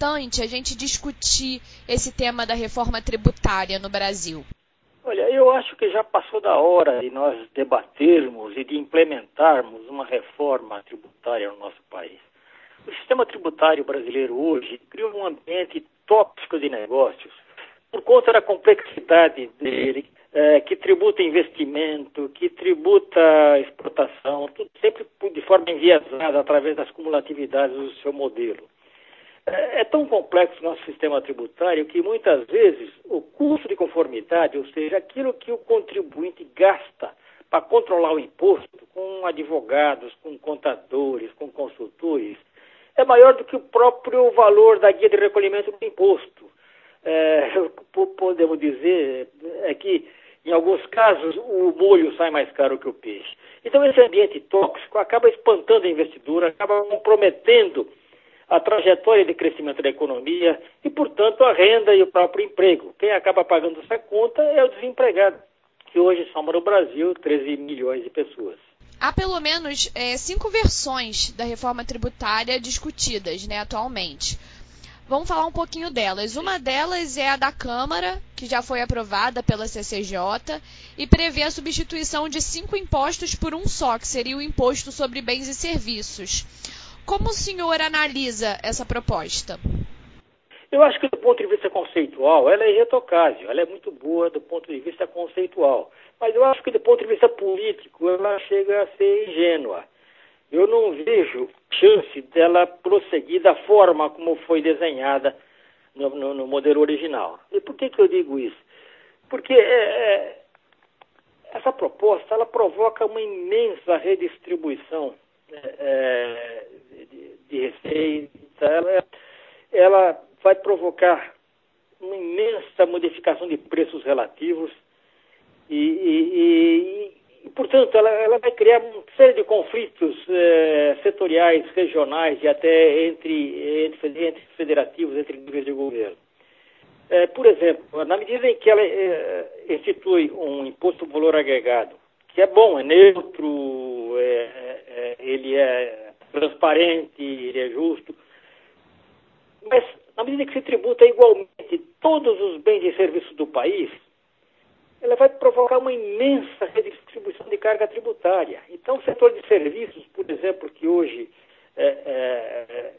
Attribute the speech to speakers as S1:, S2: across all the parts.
S1: importante a gente discutir esse tema da reforma tributária no Brasil?
S2: Olha, eu acho que já passou da hora de nós debatermos e de implementarmos uma reforma tributária no nosso país. O sistema tributário brasileiro hoje criou um ambiente tóxico de negócios por conta da complexidade dele, é, que tributa investimento, que tributa exportação, tudo sempre de forma enviesada através das cumulatividades do seu modelo. É, é tão complexo o nosso sistema tributário que muitas vezes o custo de conformidade, ou seja, aquilo que o contribuinte gasta para controlar o imposto, com advogados, com contadores, com consultores, é maior do que o próprio valor da guia de recolhimento do imposto. É, podemos dizer é que em alguns casos, o molho sai mais caro que o peixe. Então, esse ambiente tóxico acaba espantando a investidura, acaba comprometendo a trajetória de crescimento da economia e, portanto, a renda e o próprio emprego. Quem acaba pagando essa conta é o desempregado, que hoje soma no Brasil 13 milhões de pessoas.
S1: Há pelo menos é, cinco versões da reforma tributária discutidas né, atualmente. Vamos falar um pouquinho delas. Uma delas é a da Câmara, que já foi aprovada pela CCJ e prevê a substituição de cinco impostos por um só, que seria o Imposto sobre Bens e Serviços. Como o senhor analisa essa proposta?
S2: Eu acho que do ponto de vista conceitual, ela é irretocável, ela é muito boa do ponto de vista conceitual. Mas eu acho que do ponto de vista político, ela chega a ser ingênua eu não vejo chance dela prosseguir da forma como foi desenhada no, no, no modelo original. E por que, que eu digo isso? Porque é, é, essa proposta ela provoca uma imensa redistribuição é, é de, receita, ela, ela vai provocar uma imensa modificação de preços relativos e, e, e, portanto, ela, ela, vai criar uma série de conflitos eh, setoriais, regionais e até entre, entre, entre federativos, entre níveis de governo. Eh, por exemplo, na medida em que ela eh, institui um imposto por valor agregado, que é bom, é neutro, é, é, ele é transparente, ele é justo, mas na medida que se tributa igualmente todos os bens e serviços do país, ela vai provocar uma imensa redistribuição de carga tributária. Então, o setor de serviços, por exemplo, que hoje é, é,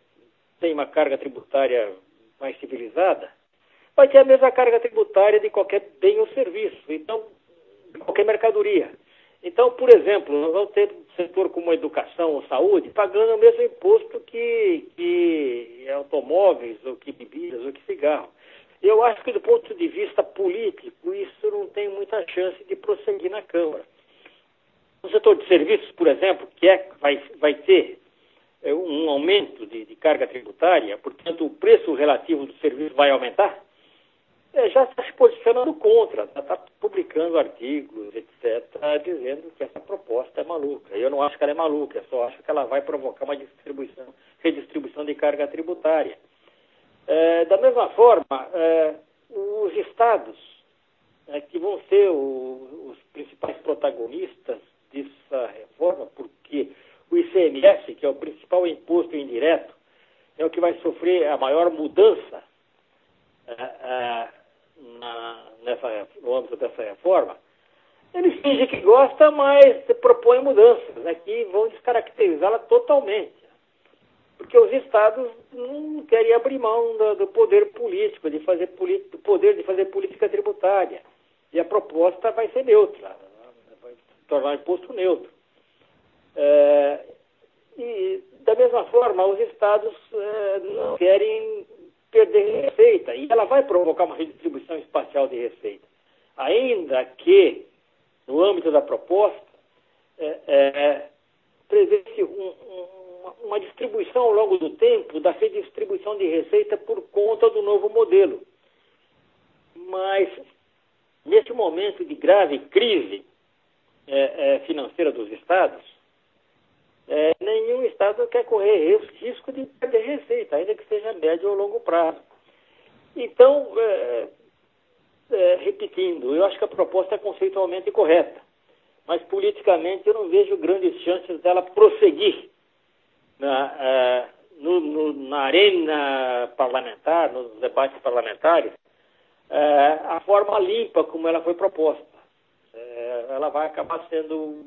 S2: tem uma carga tributária mais civilizada, vai ter a mesma carga tributária de qualquer bem ou serviço, então, de qualquer mercadoria. Então, por exemplo, nós vamos ter um setor como educação ou saúde pagando o mesmo imposto que, que automóveis, ou que bebidas, ou que cigarro. Eu acho que do ponto de vista político, isso não tem muita chance de prosseguir na Câmara. No setor de serviços, por exemplo, que é, vai, vai ter é, um aumento de, de, carga tributária, portanto o preço relativo do serviço vai aumentar, já está se posicionando contra, está publicando artigos, etc., dizendo que essa proposta é maluca. Eu não acho que ela é maluca, eu só acho que ela vai provocar uma distribuição, redistribuição de carga tributária. É, da mesma forma, é, os estados, é, que vão ser o, os principais protagonistas dessa reforma, porque o ICMS, que é o principal imposto indireto, é o que vai sofrer a maior mudança é, é, na, nessa, no âmbito dessa reforma, eles fingem que gostam, mas propõem mudanças né, que vão descaracterizá-la totalmente porque os estados não querem abrir mão do, do poder político, de fazer do poder de fazer política tributária. E a proposta vai ser neutra, vai tornar o imposto neutro. É, e, da mesma forma, os estados é, não querem perder receita, e ela vai provocar uma redistribuição espacial de receita. Ainda que, no âmbito da proposta, é, é prevê-se um, um uma distribuição ao longo do tempo da redistribuição de receita por conta do novo modelo. Mas, nesse momento de grave crise é, é, financeira dos estados, é, nenhum estado quer correr risco de perder receita, ainda que seja médio ou longo prazo. Então, é, é, repetindo, eu acho que a proposta é conceitualmente correta, mas politicamente eu não vejo grandes chances dela prosseguir na, uh, no, no, na arena parlamentar, nos debates parlamentares, é, a forma limpa como ela foi proposta. É, ela vai acabar sendo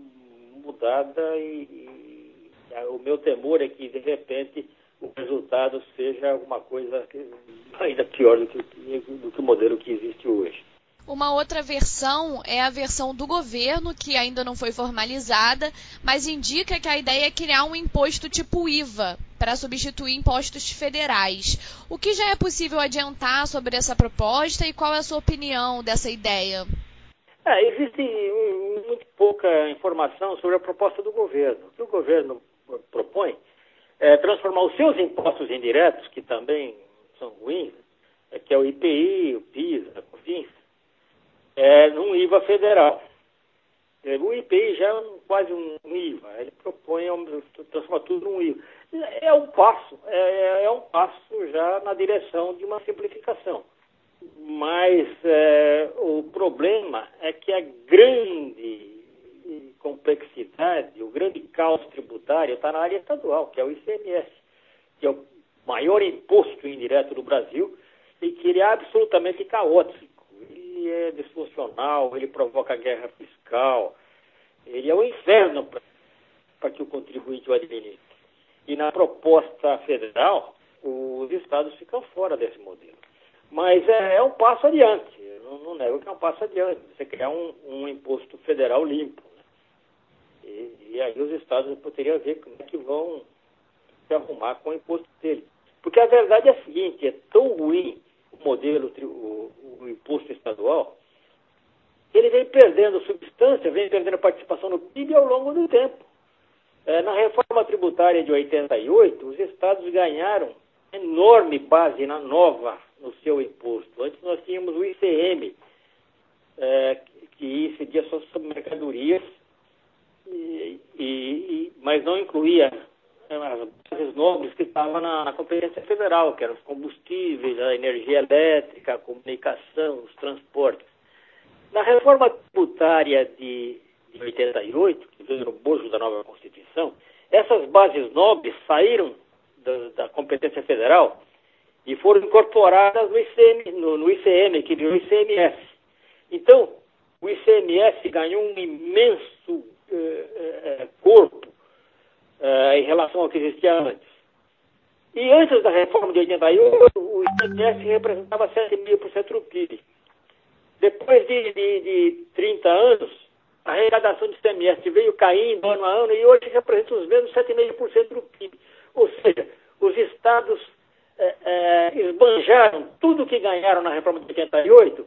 S2: mudada e, o meu temor é que, de repente, o resultado seja alguma coisa ainda pior do que, do que o modelo que existe hoje.
S1: Uma outra versão é a versão do governo, que ainda não foi formalizada, mas indica que a ideia é criar um imposto tipo IVA para substituir impostos federais. O que já é possível adiantar sobre essa proposta e qual é a sua opinião dessa ideia?
S2: É, existe muito pouca informação sobre a proposta do governo. O que o governo propõe é transformar os seus impostos indiretos, que também são ruins, é, que é o IPI, o PIS, a COFINS, é, num IVA federal. É, o IPI já é um, quase um IVA, ele propõe transformar tudo num IVA. É um passo, é, é um passo já na direção de uma simplificação. Mas é, o problema é que a grande complexidade, o grande caos tributário está na área estadual, que é o ICMS, que é o maior imposto indireto do Brasil e que ele é absolutamente caótico ele é disfuncional, ele provoca guerra fiscal, ele é um inferno para que o contribuinte o administre. E na proposta federal, os estados ficam fora desse modelo. Mas é, é um passo adiante, não, não, nego que é um passo adiante, você criar um, um imposto federal limpo. Aí os estados poderiam ver como é que vão se arrumar com o imposto dele. Porque a verdade é a seguinte, é tão ruim o modelo, o, o imposto estadual, ele vem perdendo substância, vem perdendo participação no PIB ao longo do tempo. É, na reforma tributária de 88, os estados ganharam enorme base na nova no seu imposto. Antes nós tínhamos o ICM, é, que incidia só sobre mercadorias, e, e, mas não incluía é, as bases nobres que estavam na, na, competência federal, que eram os combustíveis, a energia elétrica, a comunicação, os transportes. Na reforma tributária de, de 88, que veio no bojo da nova Constituição, essas bases nobres saíram da, da competência federal e foram incorporadas no ICM, no, no ICM que virou ICMS. Então, o ICMS ganhou um imenso corpo uh, em relação ao que existia antes. E antes da reforma de 88, o ICMS representava 7,5% do PIB. Depois de, de, de 30 anos, a arrecadação do ICMS veio caindo ano a ano e hoje representa os mesmos 7,5% do PIB. Ou seja, os estados é, é, esbanjaram tudo que ganharam na reforma de 88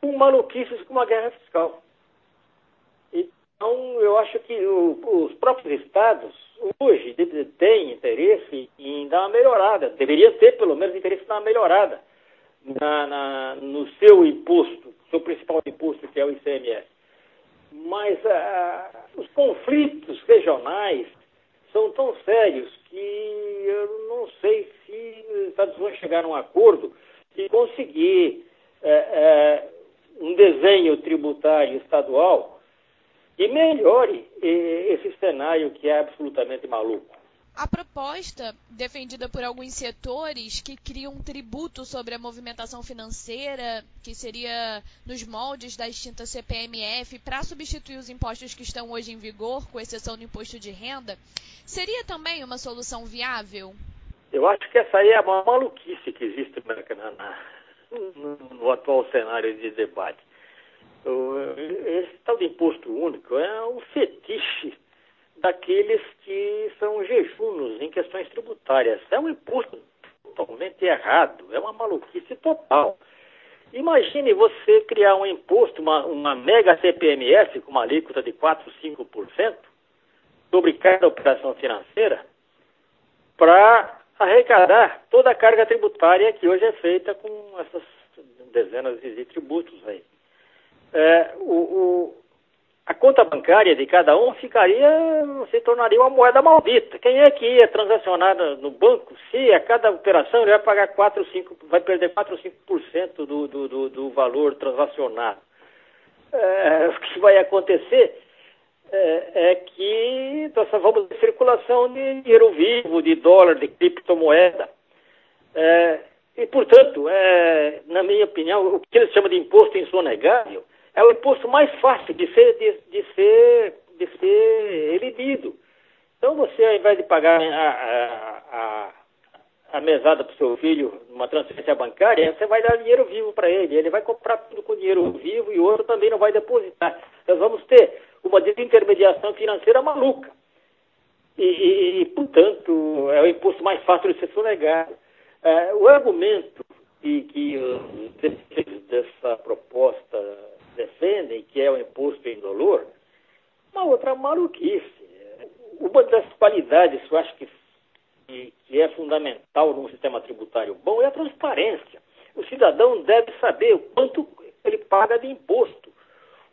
S2: com maluquices como a guerra fiscal. Então, eu acho que o, os próprios estados hoje têm interesse em dar uma melhorada, deveria ter pelo menos interesse em dar uma melhorada na, na, no seu imposto, seu principal imposto, que é o ICMS. Mas ah, os conflitos regionais são tão sérios que eu não sei se os Estados vão chegar a um acordo e conseguir é, é, um desenho tributário estadual e melhore esse cenário que é absolutamente maluco.
S1: A proposta, defendida por alguns setores, que cria um tributo sobre a movimentação financeira, que seria nos moldes da extinta CPMF, para substituir os impostos que estão hoje em vigor, com exceção do imposto de renda, seria também uma solução viável?
S2: Eu acho que essa aí é a maior maluquice que existe na, na, no, no atual cenário de debate esse tal de imposto único é um fetiche daqueles que são jejunos em questões tributárias. É um imposto totalmente errado, é uma maluquice total. Imagine você criar um imposto, uma, uma mega CPMS com uma alíquota de 4, 5% sobre cada operação financeira para arrecadar toda a carga tributária que hoje é feita com essas dezenas de tributos aí é, o, o, a conta bancária de cada um ficaria, se tornaria uma moeda maldita. Quem é que ia transacionar no banco se a cada operação ele vai pagar 4, 5, vai perder 4 ou 5% do, do, do, do valor transacionado? É, o que vai acontecer é, é que nós vamos de circulação de dinheiro vivo, de dólar, de criptomoeda. É, e, portanto, é, na minha opinião, o que eles chamam de imposto insonegável é o imposto mais fácil de ser, de, de ser, de ser elidido. Então, você, ao invés de pagar a, a, a, mesada para o seu filho numa transferência bancária, você vai dar dinheiro vivo para ele. Ele vai comprar tudo com dinheiro vivo e o outro também não vai depositar. Nós vamos ter uma desintermediação financeira maluca. E, e, e portanto, é o imposto mais fácil de ser sonegado. É, o argumento que, que dessa proposta defendem, que é o imposto indolor, uma outra maluquice. Uma das qualidades que eu acho que, que é fundamental num sistema tributário bom é a transparência. O cidadão deve saber o quanto ele paga de imposto,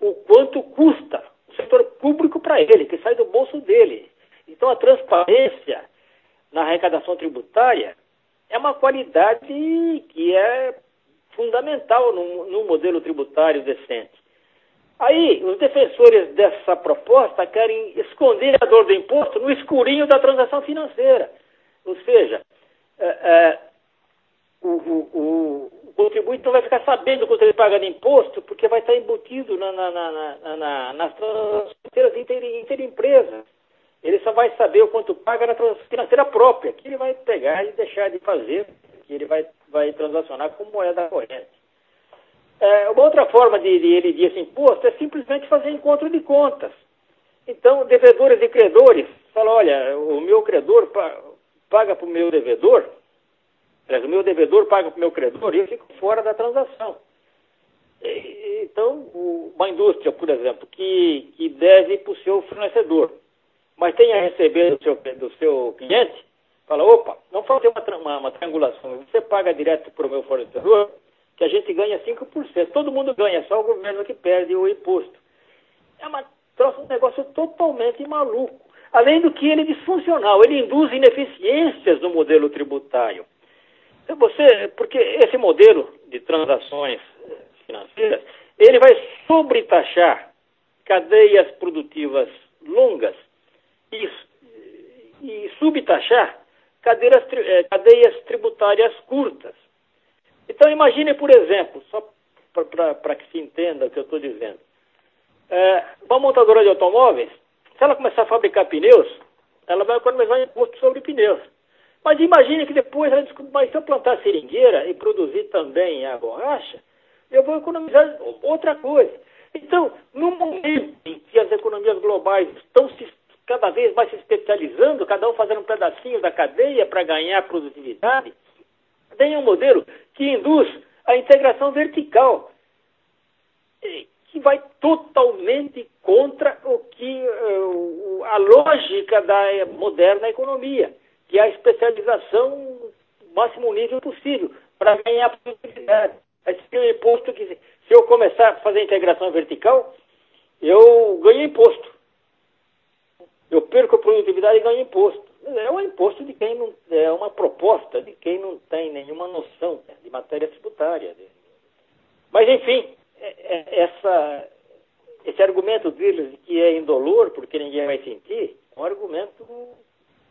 S2: o quanto custa o setor público para ele, que sai do bolso dele. Então a transparência na arrecadação tributária é uma qualidade que é fundamental no modelo tributário decente. Aí, os defensores dessa proposta querem esconder a dor do imposto no escurinho da transação financeira. Ou seja, é, é, o, o, o, contribuinte não vai ficar sabendo quanto ele paga de imposto, porque vai estar embutido na, na, na, nas transações financeiras inter, interempresas. Ele só vai saber o quanto paga na transação financeira própria, que ele vai pegar e deixar de fazer, que ele vai, vai transacionar com moeda corrente. É, uma outra forma de, de ele esse imposto é simplesmente fazer encontro de contas. Então, devedores e credores falam, olha, o meu credor paga para o meu devedor, o meu devedor paga para o meu credor e eu fico fora da transação. Então, uma indústria, por exemplo, que, que deve para o seu fornecedor, mas tem a receber do seu, do seu cliente, fala, opa, vamos fazer uma, uma, uma triangulação, você paga direto para o meu fornecedor, que a gente ganha 5%. Todo mundo ganha, só o governo que perde o imposto. É uma, um negócio totalmente maluco. Além do que ele é disfuncional, ele induz ineficiências no modelo tributário. Você, porque esse modelo de transações financeiras, ele vai sobretaxar cadeias produtivas longas e, e subtaxar cadeiras, eh, cadeias tributárias curtas. Então imagine, por exemplo, só para que se entenda o que eu estou dizendo. É, uma montadora de automóveis, se ela começar a fabricar pneus, ela vai economizar imposto sobre pneus. Mas imagine que depois ela descobre, mas se eu plantar seringueira e produzir também a borracha, eu vou economizar outra coisa. Então, no momento em que as economias globais estão se, cada vez mais se especializando, cada um fazendo um pedacinho da cadeia para ganhar produtividade, tem um modelo que induz a integração vertical, que vai totalmente contra o que uh, a lógica da moderna economia, que é a especialização no máximo nível possível para ganhar produtividade. Esse é um imposto que, se eu começar a fazer integração vertical, eu ganho imposto. Eu perco a produtividade e ganho imposto é um imposto de quem não. É uma proposta de quem não tem nenhuma noção de matéria tributária. Mas, enfim, é, é, essa, esse argumento deles de que é indolor, porque ninguém vai sentir, é um argumento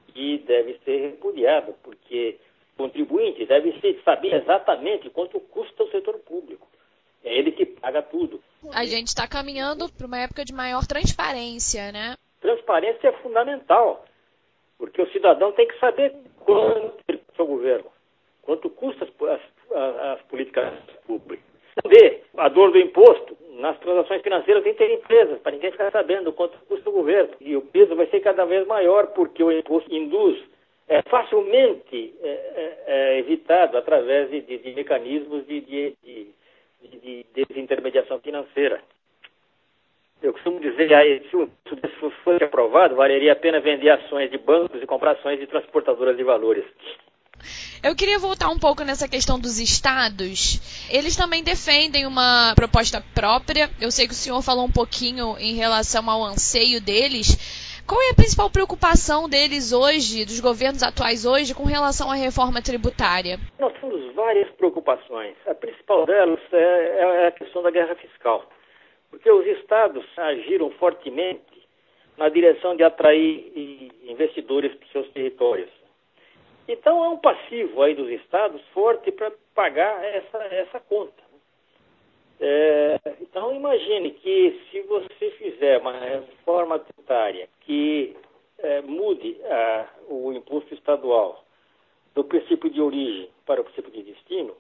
S2: que deve ser repudiado, porque o contribuinte deve saber exatamente quanto custa o setor público. É ele que paga tudo.
S1: A gente está caminhando para uma época de maior transparência, né?
S2: Transparência é fundamental. Porque o cidadão tem que saber quanto custa o governo, quanto custa as, as, as políticas públicas. Saber a dor do imposto nas transações financeiras entre empresas, para ninguém ficar sabendo quanto custa o governo. E o peso vai ser cada vez maior, porque o imposto induz é facilmente é, é, é evitado através de, de, de mecanismos de, de, de, desintermediação financeira. Eu costumo dizer que se isso fosse aprovado, valeria a pena vender ações de bancos e comprar ações de transportadoras de valores.
S1: Eu queria voltar um pouco nessa questão dos estados. Eles também defendem uma proposta própria. Eu sei que o senhor falou um pouquinho em relação ao anseio deles. Qual é a principal preocupação deles hoje, dos governos atuais hoje, com relação à reforma tributária?
S2: Nós temos várias preocupações. A principal delas é, é a questão da guerra fiscal porque os estados agiram fortemente na direção de atrair investidores para seus territórios. Então é um passivo aí dos estados forte para pagar essa, essa conta. É, então imagine que se você fizer uma reforma tributária que é, mude a, o imposto estadual do princípio de origem para o princípio de destino,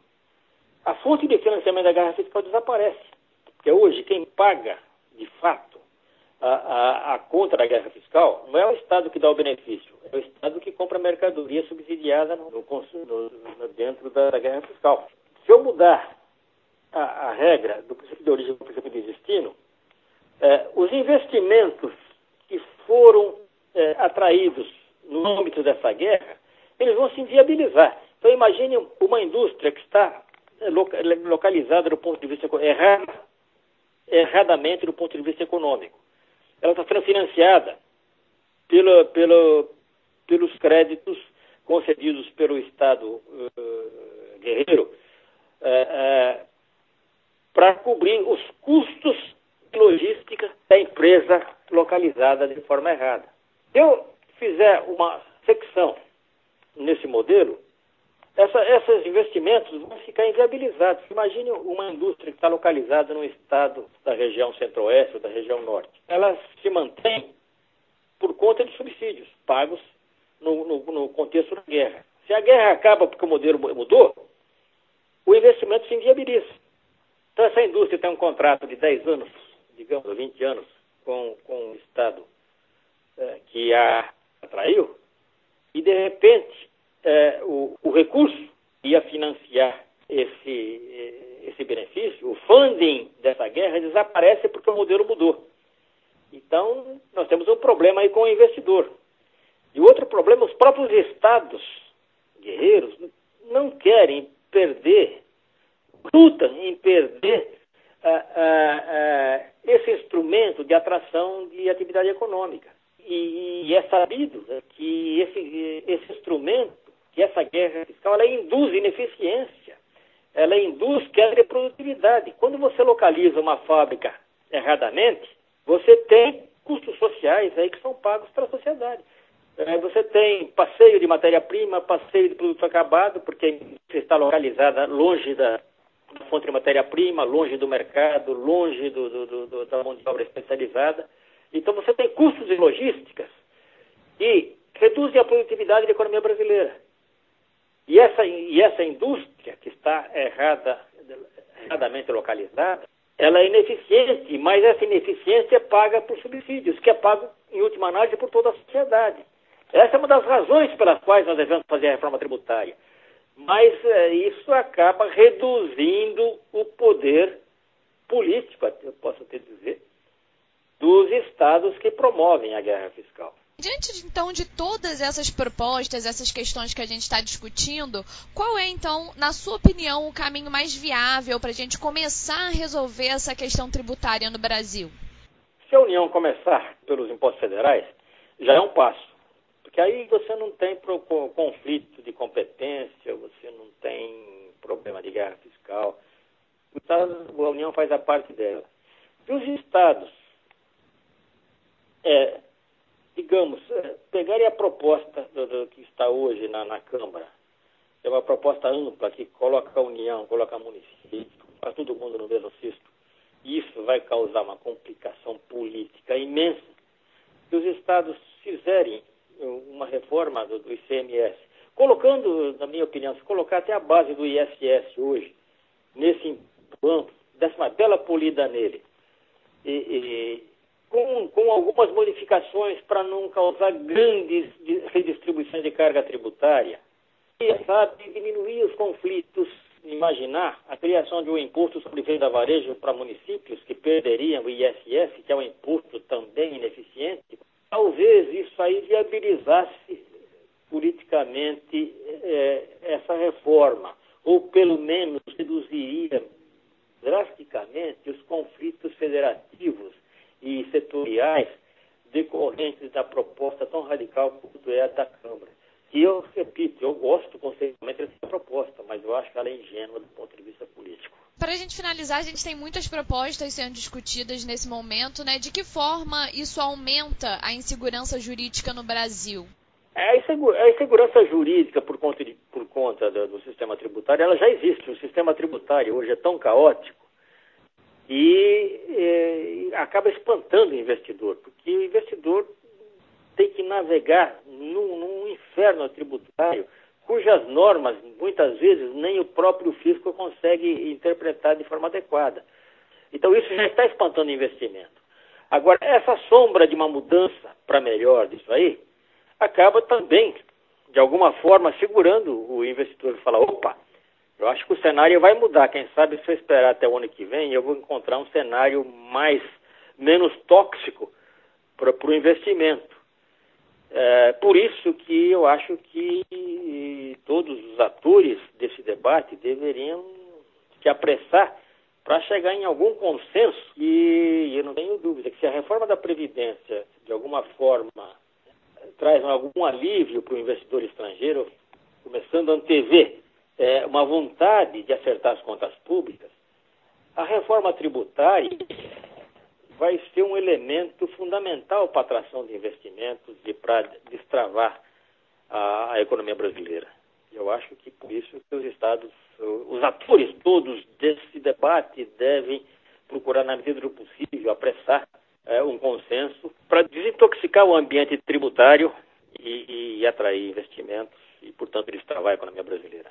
S2: a fonte de financiamento da guerra fiscal desaparece. Porque hoje quem paga, de fato, a, a, a, conta da guerra fiscal não é o Estado que dá o benefício, é o Estado que compra mercadoria subsidiada no, no, no, dentro da, da, guerra fiscal. Se eu mudar a, regra do princípio de origem para o princípio de destino, é, os investimentos que foram é, atraídos no âmbito dessa guerra, eles vão se inviabilizar. Então imagine uma indústria que está é, localizada do ponto de vista errado, erradamente do ponto de vista econômico. Ela está sendo financiada pelo, pelo, pelos créditos concedidos pelo Estado uh, guerreiro uh, uh, para cobrir os custos de logística da empresa localizada de forma errada. Se eu fizer uma secção nesse modelo, essa, esses investimentos vão ficar inviabilizados. Imagine uma indústria que está localizada no estado da região centro-oeste ou da região norte. Ela se mantém por conta de subsídios pagos no, no, no contexto da guerra. Se a guerra acaba porque o modelo mudou, o investimento se inviabiliza. Então, essa indústria tem um contrato de 10 anos, digamos, 20 anos, com, com o Estado é, que a atraiu, e de repente é, o, o, recurso ia financiar esse, é, esse benefício, o funding dessa guerra desaparece porque o modelo mudou. Então, nós temos um problema aí com o investidor. E outro problema, os próprios estados guerreiros não querem perder, lutam em perder uh, uh, uh, esse instrumento de atração de atividade econômica. E, e é sabido que esse, esse instrumento, que essa guerra fiscal, ela induz ineficiência, ela induz queda de produtividade. Quando você localiza uma fábrica erradamente, você tem custos sociais aí que são pagos para a sociedade. É, você tem passeio de matéria-prima, passeio de produto acabado, porque você está localizada longe da, fonte de matéria-prima, longe do mercado, longe do, do, do, da mão de obra especializada. Então você tem custos de logísticas que reduzem a produtividade da economia brasileira. E essa, e essa indústria que está errada, erradamente localizada, ela é ineficiente, mas essa ineficiência é paga por subsídios, que é pago, em última análise, por toda a sociedade. Essa é uma das razões pelas quais nós devemos fazer a reforma tributária. Mas é, isso acaba reduzindo o poder político, eu posso até dizer, dos estados que promovem a guerra fiscal.
S1: Diante então de todas essas propostas, essas questões que a gente está discutindo, qual é então, na sua opinião, o caminho mais viável para a gente começar a resolver essa questão tributária no Brasil?
S2: Se a União começar pelos impostos federais, já é um passo. Porque aí você não tem conflito de competência, você não tem problema de guerra fiscal. A União faz a parte dela. E os estados é, digamos, é, pegarem a proposta do, do, que está hoje na, na, Câmara, é uma proposta ampla que coloca a União, coloca município, faz todo mundo no mesmo cesto, isso vai causar uma complicação política imensa. Se os estados fizerem uma reforma do, do ICMS, colocando, na minha opinião, se colocar até a base do ISS hoje, nesse amplo, desse uma bela polida nele, e, e com, com algumas modificações para não causar grandes redistribuições de carga tributária. E, sabe, diminuir os conflitos, imaginar a criação de um imposto sobre venda varejo para municípios que perderiam o ISS, que é um imposto também ineficiente, talvez isso aí viabilizasse politicamente é, essa reforma, ou pelo menos reduziria drasticamente os conflitos federativos e setoriais decorrentes da proposta tão radical quanto é a da Câmara. E eu repito, eu gosto conceitualmente dessa proposta, mas eu acho que ela é ingênua do ponto de vista político.
S1: para a gente finalizar, a gente tem muitas propostas sendo discutidas nesse momento, né? De que forma isso aumenta a insegurança jurídica no Brasil?
S2: É, a insegurança jurídica por conta, de, por conta do, do, sistema tributário, ela já existe. O sistema tributário hoje é tão caótico e é, acaba espantando o investidor, porque o investidor tem que navegar num, num inferno tributário cujas normas, muitas vezes, nem o próprio fisco consegue interpretar de forma adequada. Então, isso já está espantando investimento. Agora, essa sombra de uma mudança para melhor disso aí, acaba também, de alguma forma, segurando o investidor e falar, opa, eu acho que o cenário vai mudar. Quem sabe se eu esperar até o ano que vem, eu vou encontrar um cenário mais menos tóxico para o investimento. É, por isso que eu acho que todos os atores desse debate deveriam se apressar para chegar em algum consenso e eu não tenho dúvida que se a reforma da Previdência de alguma forma traz algum alívio para o investidor estrangeiro, começando a antever é, uma vontade de acertar as contas públicas, a reforma tributária vai ser um elemento fundamental para a atração de investimentos e para destravar a, a economia brasileira. Eu acho que por isso que os estados, os atores todos desse debate devem procurar, na medida do possível, apressar é, um consenso para desintoxicar o ambiente tributário e, e atrair investimentos e, portanto, destravar a economia brasileira.